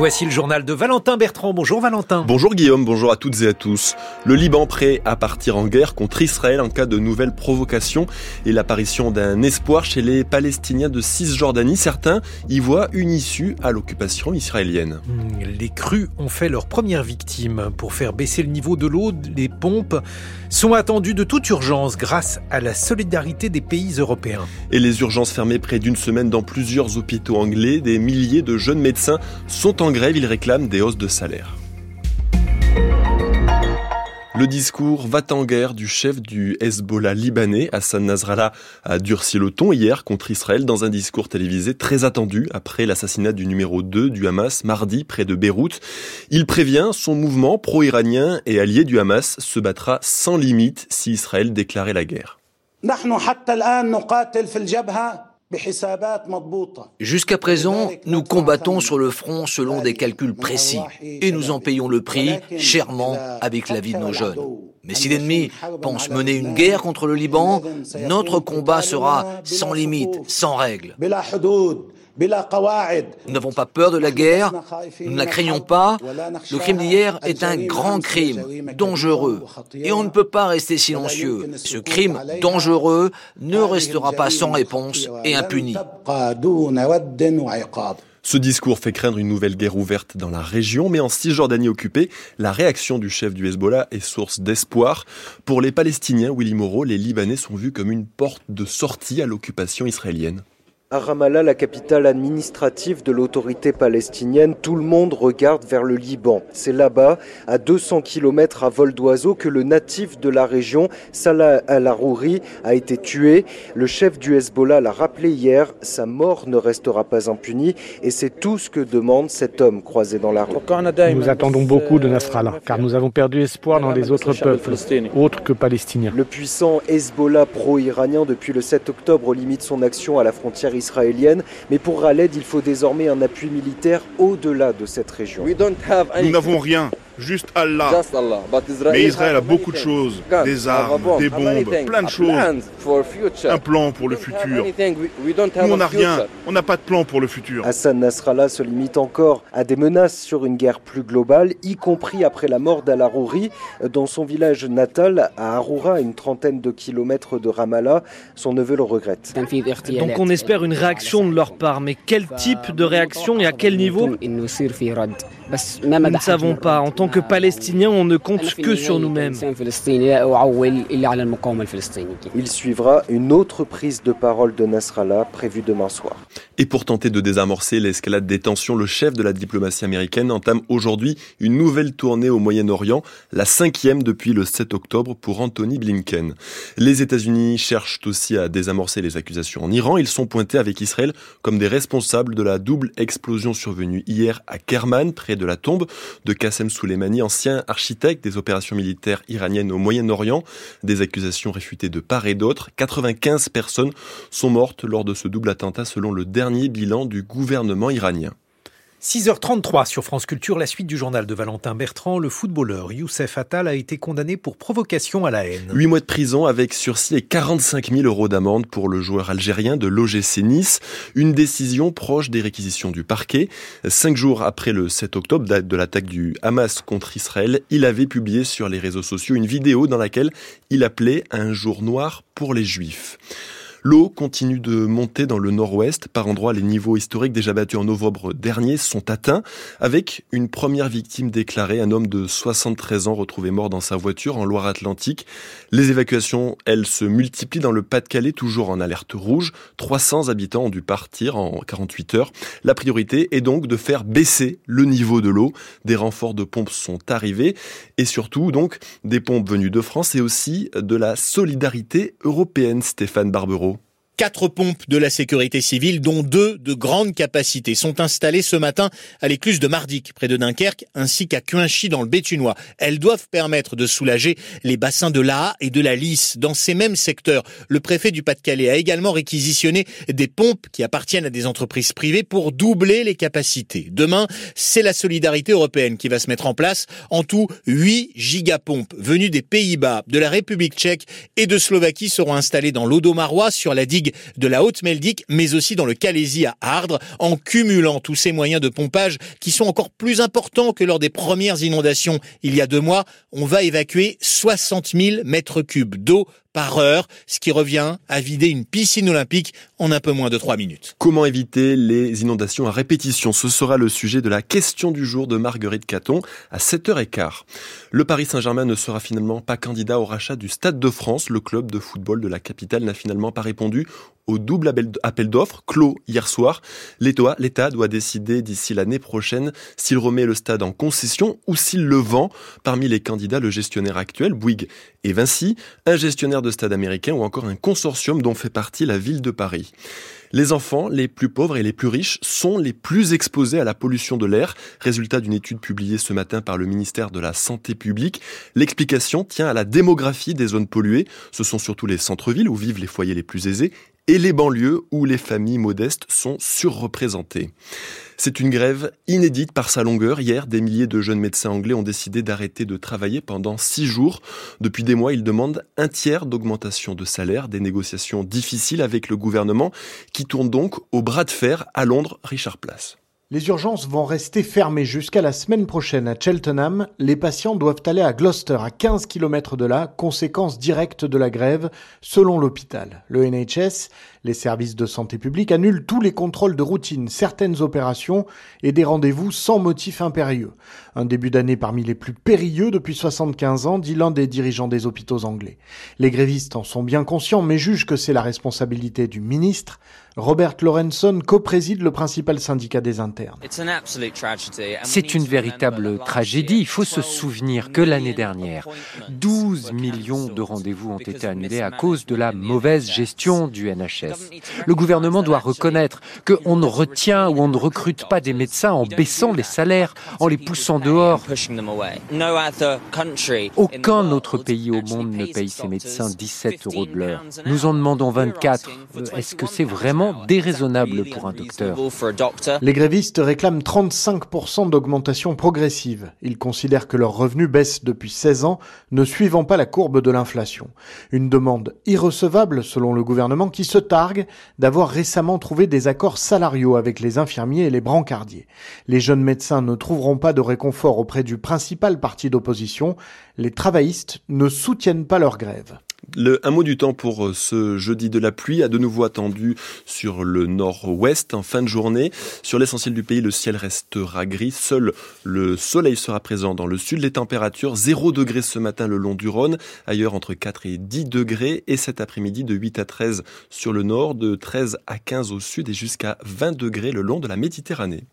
Voici le journal de Valentin Bertrand. Bonjour Valentin. Bonjour Guillaume, bonjour à toutes et à tous. Le Liban prêt à partir en guerre contre Israël en cas de nouvelles provocations et l'apparition d'un espoir chez les Palestiniens de Cisjordanie. Certains y voient une issue à l'occupation israélienne. Hmm, les crues ont fait leur première victime. Pour faire baisser le niveau de l'eau, les pompes sont attendues de toute urgence grâce à la solidarité des pays européens. Et les urgences fermées près d'une semaine dans plusieurs hôpitaux anglais, des milliers de jeunes médecins sont en grève, ils réclament des hausses de salaire. Le discours va en guerre du chef du Hezbollah libanais, Hassan Nasrallah, a durci le ton hier contre Israël dans un discours télévisé très attendu après l'assassinat du numéro 2 du Hamas mardi près de Beyrouth. Il prévient son mouvement pro-iranien et allié du Hamas se battra sans limite si Israël déclarait la guerre. Jusqu'à présent, nous combattons sur le front selon des calculs précis et nous en payons le prix chèrement avec la vie de nos jeunes. Mais si l'ennemi pense mener une guerre contre le Liban, notre combat sera sans limite, sans règles. Nous n'avons pas peur de la guerre, nous ne la craignons pas. Le crime d'hier est un grand crime, dangereux, et on ne peut pas rester silencieux. Ce crime dangereux ne restera pas sans réponse et Ce discours fait craindre une nouvelle guerre ouverte dans la région, mais en Cisjordanie occupée, la réaction du chef du Hezbollah est source d'espoir. Pour les Palestiniens, Willy Moreau, les Libanais sont vus comme une porte de sortie à l'occupation israélienne. À Ramallah, la capitale administrative de l'autorité palestinienne, tout le monde regarde vers le Liban. C'est là-bas, à 200 km à vol d'oiseau, que le natif de la région, Salah al-Arouri, a été tué. Le chef du Hezbollah l'a rappelé hier, sa mort ne restera pas impunie et c'est tout ce que demande cet homme croisé dans la rue. Nous attendons beaucoup de Nasrallah, car nous avons perdu espoir dans les autres peuples, autres que palestiniens. Le puissant Hezbollah pro-iranien depuis le 7 octobre limite son action à la frontière israélienne. Mais pour Khaled, il faut désormais un appui militaire au-delà de cette région. Nous n'avons rien juste Allah. Mais Israël a beaucoup de choses, des armes, des bombes, plein de choses. Un plan pour le futur. Nous, on n'a rien, on n'a pas de plan pour le futur. Hassan Nasrallah se limite encore à des menaces sur une guerre plus globale, y compris après la mort d'Al-Arouri dans son village natal à Aroura, une trentaine de kilomètres de Ramallah. Son neveu le regrette. Donc on espère une réaction de leur part, mais quel type de réaction et à quel niveau? Nous ne savons pas. En tant que Palestiniens, on ne compte que sur nous-mêmes. Il suivra une autre prise de parole de Nasrallah prévue demain soir. Et pour tenter de désamorcer l'escalade des tensions, le chef de la diplomatie américaine entame aujourd'hui une nouvelle tournée au Moyen-Orient, la cinquième depuis le 7 octobre pour Anthony Blinken. Les États-Unis cherchent aussi à désamorcer les accusations en Iran. Ils sont pointés avec Israël comme des responsables de la double explosion survenue hier à Kerman, près de la tombe de Qassem Soleimani, ancien architecte des opérations militaires iraniennes au Moyen-Orient. Des accusations réfutées de part et d'autre. 95 personnes sont mortes lors de ce double attentat selon le dernier bilan du gouvernement iranien. 6h33 sur France Culture, la suite du journal de Valentin Bertrand. Le footballeur Youssef Attal a été condamné pour provocation à la haine. 8 mois de prison avec sursis et 45 000 euros d'amende pour le joueur algérien de l'OGC Nice. Une décision proche des réquisitions du parquet. Cinq jours après le 7 octobre, date de l'attaque du Hamas contre Israël, il avait publié sur les réseaux sociaux une vidéo dans laquelle il appelait un jour noir pour les juifs. L'eau continue de monter dans le nord-ouest. Par endroits, les niveaux historiques déjà battus en novembre dernier sont atteints, avec une première victime déclarée, un homme de 73 ans retrouvé mort dans sa voiture en Loire-Atlantique. Les évacuations, elles, se multiplient dans le Pas-de-Calais, toujours en alerte rouge. 300 habitants ont dû partir en 48 heures. La priorité est donc de faire baisser le niveau de l'eau. Des renforts de pompes sont arrivés et surtout, donc, des pompes venues de France et aussi de la solidarité européenne, Stéphane Barbereau. Quatre pompes de la sécurité civile, dont deux de grande capacité, sont installées ce matin à l'écluse de Mardic, près de Dunkerque, ainsi qu'à Cuinchy, dans le Béthunois. Elles doivent permettre de soulager les bassins de l'Aa et de la Lys. Dans ces mêmes secteurs, le préfet du Pas-de-Calais a également réquisitionné des pompes qui appartiennent à des entreprises privées pour doubler les capacités. Demain, c'est la solidarité européenne qui va se mettre en place. En tout, 8 gigapompes venues des Pays-Bas, de la République tchèque et de Slovaquie seront installées dans l'Odomarois sur la digue de la Haute-Meldic, mais aussi dans le Calaisie à Ardres, en cumulant tous ces moyens de pompage qui sont encore plus importants que lors des premières inondations il y a deux mois. On va évacuer 60 000 mètres cubes d'eau par heure, ce qui revient à vider une piscine olympique en un peu moins de trois minutes. Comment éviter les inondations à répétition? Ce sera le sujet de la question du jour de Marguerite Caton à 7h15. Le Paris Saint-Germain ne sera finalement pas candidat au rachat du Stade de France. Le club de football de la capitale n'a finalement pas répondu au double appel d'offres clos hier soir. L'État doit décider d'ici l'année prochaine s'il remet le stade en concession ou s'il le vend. Parmi les candidats, le gestionnaire actuel, Bouygues et Vinci, un gestionnaire de stade américain ou encore un consortium dont fait partie la ville de Paris. Les enfants les plus pauvres et les plus riches sont les plus exposés à la pollution de l'air, résultat d'une étude publiée ce matin par le ministère de la Santé publique. L'explication tient à la démographie des zones polluées. Ce sont surtout les centres-villes où vivent les foyers les plus aisés et les banlieues où les familles modestes sont surreprésentées. C'est une grève inédite par sa longueur. Hier, des milliers de jeunes médecins anglais ont décidé d'arrêter de travailler pendant six jours. Depuis des mois, ils demandent un tiers d'augmentation de salaire, des négociations difficiles avec le gouvernement qui tournent donc au bras de fer à Londres, Richard Place. Les urgences vont rester fermées jusqu'à la semaine prochaine à Cheltenham. Les patients doivent aller à Gloucester, à 15 km de là, conséquence directe de la grève, selon l'hôpital. Le NHS, les services de santé publique annulent tous les contrôles de routine, certaines opérations et des rendez-vous sans motif impérieux. Un début d'année parmi les plus périlleux depuis 75 ans, dit l'un des dirigeants des hôpitaux anglais. Les grévistes en sont bien conscients, mais jugent que c'est la responsabilité du ministre. Robert Lorenson co-préside le principal syndicat des internes. C'est une véritable tragédie. Il faut se souvenir que l'année dernière, 12 millions de rendez-vous ont été annulés à cause de la mauvaise gestion du NHS. Le gouvernement doit reconnaître qu'on ne retient ou on ne recrute pas des médecins en baissant les salaires, en les poussant dehors. Aucun autre pays au monde ne paye ses médecins 17 euros de l'heure. Nous en demandons 24. Est-ce que c'est vraiment déraisonnable pour un docteur? Les grévistes réclament 35% d'augmentation progressive. Ils considèrent que leurs revenus baissent depuis 16 ans, ne suivant pas la courbe de l'inflation. Une demande irrecevable selon le gouvernement qui se d'avoir récemment trouvé des accords salariaux avec les infirmiers et les brancardiers. Les jeunes médecins ne trouveront pas de réconfort auprès du principal parti d'opposition. Les travaillistes ne soutiennent pas leur grève. Le, un mot du temps pour euh, ce jeudi de la pluie, a de nouveau attendu sur le nord-ouest en fin de journée. Sur l'essentiel du pays, le ciel restera gris. Seul le soleil sera présent dans le sud. Les températures 0 degrés ce matin le long du Rhône, ailleurs entre 4 et 10 degrés. Et cet après-midi de 8 à 13 sur le nord, de 13 à 15 au sud et jusqu'à 20 degrés le long de la Méditerranée.